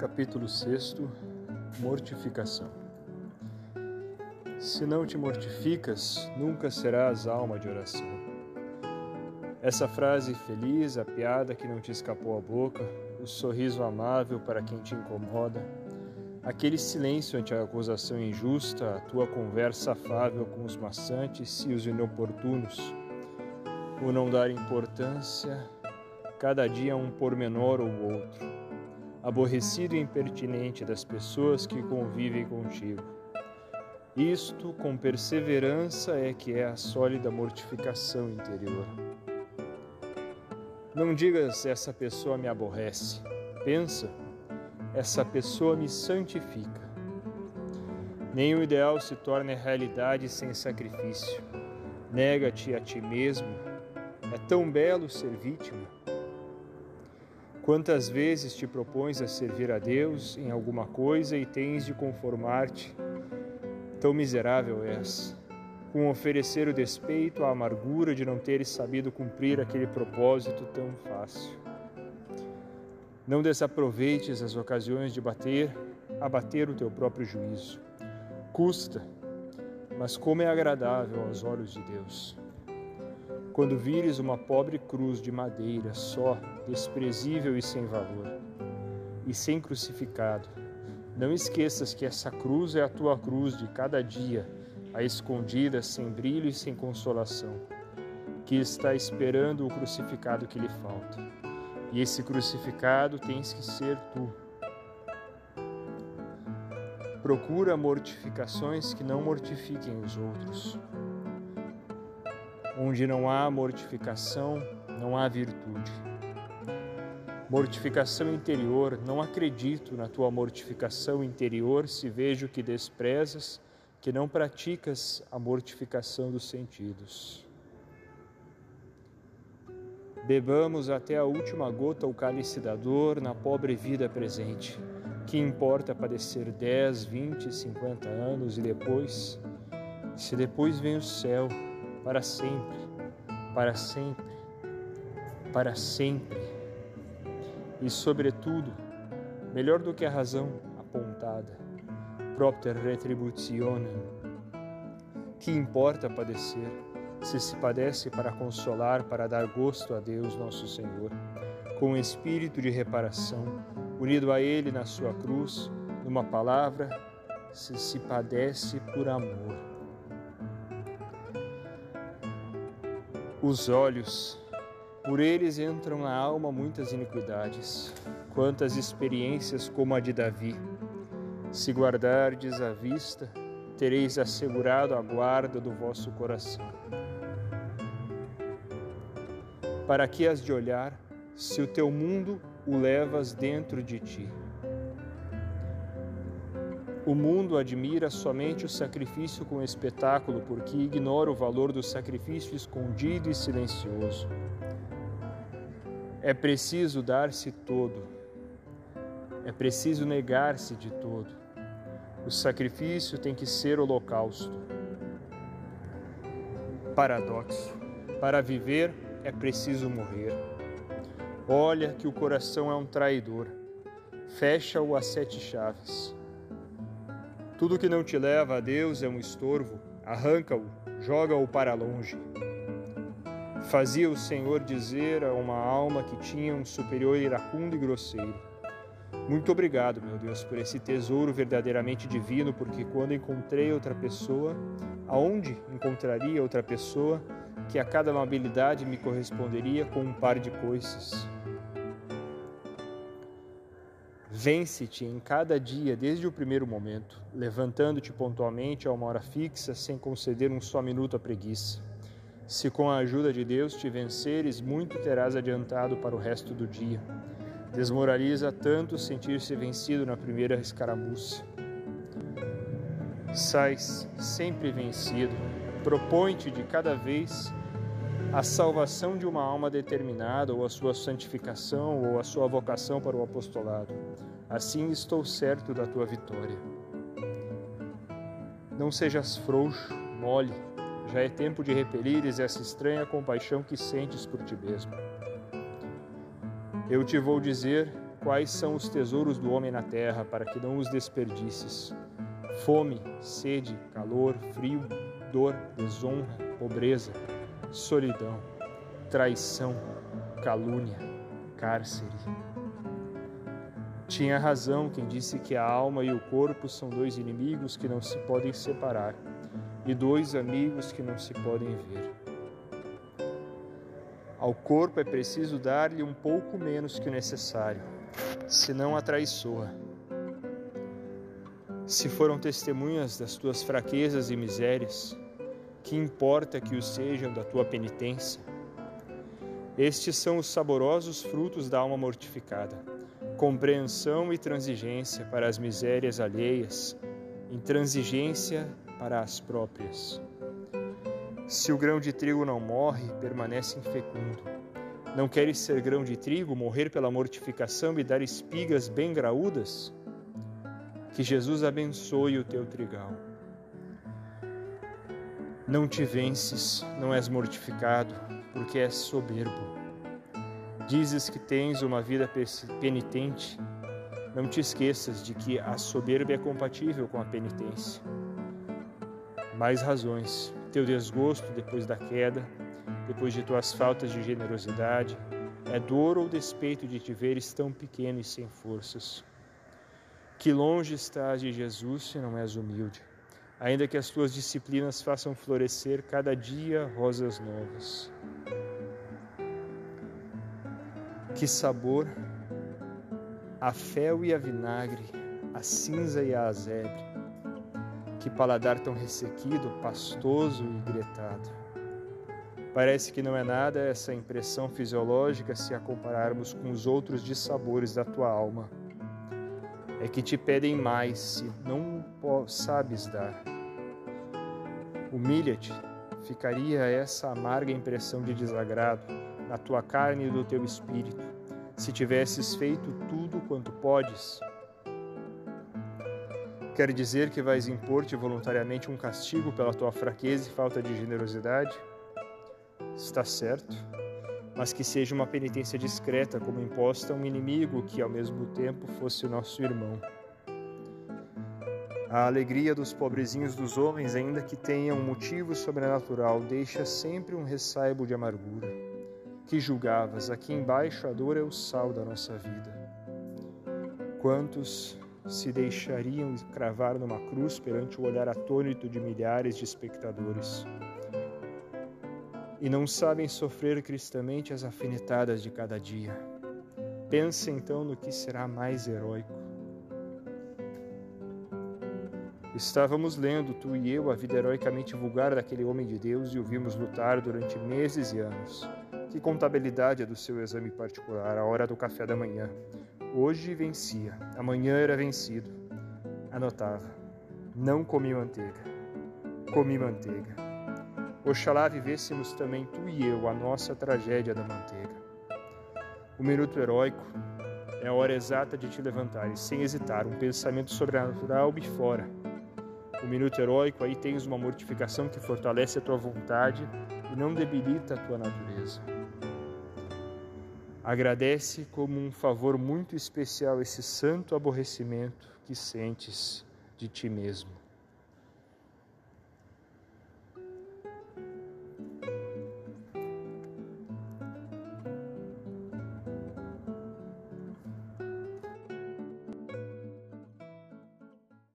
Capítulo 6 Mortificação Se não te mortificas, nunca serás alma de oração. Essa frase feliz, a piada que não te escapou à boca, o sorriso amável para quem te incomoda, aquele silêncio ante a acusação injusta, a tua conversa afável com os maçantes e os inoportunos, o não dar importância, cada dia um pormenor ou outro aborrecido e impertinente das pessoas que convivem contigo. Isto, com perseverança, é que é a sólida mortificação interior. Não digas essa pessoa me aborrece. Pensa, essa pessoa me santifica. Nenhum ideal se torna realidade sem sacrifício. Nega-te a ti mesmo. É tão belo ser vítima Quantas vezes te propões a servir a Deus em alguma coisa e tens de conformar-te? Tão miserável és, com oferecer o despeito à amargura de não teres sabido cumprir aquele propósito tão fácil. Não desaproveites as ocasiões de bater, abater o teu próprio juízo. Custa, mas como é agradável aos olhos de Deus. Quando vires uma pobre cruz de madeira só, desprezível e sem valor, e sem crucificado, não esqueças que essa cruz é a tua cruz de cada dia, a escondida, sem brilho e sem consolação, que está esperando o crucificado que lhe falta. E esse crucificado tens que ser tu. Procura mortificações que não mortifiquem os outros. Onde não há mortificação, não há virtude. Mortificação interior, não acredito na tua mortificação interior se vejo que desprezas, que não praticas a mortificação dos sentidos. Bebamos até a última gota o cálice da dor na pobre vida presente. Que importa padecer 10, 20, 50 anos e depois? Se depois vem o céu, para sempre, para sempre, para sempre. E, sobretudo, melhor do que a razão apontada, propter retributionem. Que importa padecer, se se padece para consolar, para dar gosto a Deus nosso Senhor, com o espírito de reparação, unido a Ele na sua cruz, numa palavra, se se padece por amor. Os olhos, por eles entram na alma muitas iniquidades, quantas experiências como a de Davi. Se guardardes a vista, tereis assegurado a guarda do vosso coração. Para que has de olhar, se o teu mundo o levas dentro de ti? O mundo admira somente o sacrifício com espetáculo, porque ignora o valor do sacrifício escondido e silencioso. É preciso dar-se todo, é preciso negar-se de todo. O sacrifício tem que ser holocausto. Paradoxo: para viver é preciso morrer. Olha que o coração é um traidor, fecha-o a sete chaves. Tudo que não te leva a Deus é um estorvo, arranca-o, joga-o para longe. Fazia o Senhor dizer a uma alma que tinha um superior iracundo e grosseiro: Muito obrigado, meu Deus, por esse tesouro verdadeiramente divino, porque quando encontrei outra pessoa, aonde encontraria outra pessoa que a cada amabilidade me corresponderia com um par de coices? Vence-te em cada dia desde o primeiro momento, levantando-te pontualmente a uma hora fixa, sem conceder um só minuto à preguiça. Se com a ajuda de Deus te venceres, muito terás adiantado para o resto do dia. Desmoraliza tanto sentir-se vencido na primeira escaramuça. Sais sempre vencido, propõe-te de cada vez a salvação de uma alma determinada, ou a sua santificação, ou a sua vocação para o apostolado. Assim estou certo da tua vitória. Não sejas frouxo, mole, já é tempo de repelires essa estranha compaixão que sentes por ti mesmo. Eu te vou dizer quais são os tesouros do homem na terra, para que não os desperdices. Fome, sede, calor, frio, dor, desonra, pobreza, solidão, traição, calúnia, cárcere. Tinha razão quem disse que a alma e o corpo são dois inimigos que não se podem separar e dois amigos que não se podem ver. Ao corpo é preciso dar-lhe um pouco menos que o necessário, senão a traiçoa. Se foram testemunhas das tuas fraquezas e misérias, que importa que o sejam da tua penitência? Estes são os saborosos frutos da alma mortificada, compreensão e transigência para as misérias alheias, intransigência para as próprias. Se o grão de trigo não morre, permanece infecundo. Não queres ser grão de trigo, morrer pela mortificação e dar espigas bem graúdas? Que Jesus abençoe o teu trigal. Não te vences, não és mortificado, porque és soberbo. Dizes que tens uma vida penitente. Não te esqueças de que a soberba é compatível com a penitência. Mais razões, teu desgosto depois da queda, depois de tuas faltas de generosidade, é dor ou despeito de te veres tão pequeno e sem forças. Que longe estás de Jesus se não és humilde, ainda que as tuas disciplinas façam florescer cada dia rosas novas. Que sabor a fel e a vinagre, a cinza e a azebre. Que paladar tão ressequido, pastoso e gretado. Parece que não é nada essa impressão fisiológica se a compararmos com os outros dissabores da tua alma é que te pedem mais se não sabes dar. Humilha-te, ficaria essa amarga impressão de desagrado na tua carne e do teu espírito, se tivesses feito tudo quanto podes. Quer dizer que vais impor-te voluntariamente um castigo pela tua fraqueza e falta de generosidade? Está certo mas que seja uma penitência discreta, como imposta a um inimigo que ao mesmo tempo fosse nosso irmão. A alegria dos pobrezinhos dos homens, ainda que tenha um motivo sobrenatural, deixa sempre um ressaibo de amargura. Que julgavas, aqui embaixo a dor é o sal da nossa vida. Quantos se deixariam cravar numa cruz perante o olhar atônito de milhares de espectadores? e não sabem sofrer cristamente as afinetadas de cada dia. Pense então no que será mais heróico. Estávamos lendo, tu e eu, a vida heroicamente vulgar daquele homem de Deus e o vimos lutar durante meses e anos. Que contabilidade é do seu exame particular, a hora do café da manhã. Hoje vencia, amanhã era vencido. Anotava: Não comi manteiga. Comi manteiga Oxalá vivêssemos também tu e eu a nossa tragédia da manteiga. O minuto heróico é a hora exata de te levantares, sem hesitar, um pensamento sobrenatural e fora. O minuto heróico aí tens uma mortificação que fortalece a tua vontade e não debilita a tua natureza. Agradece como um favor muito especial esse santo aborrecimento que sentes de ti mesmo.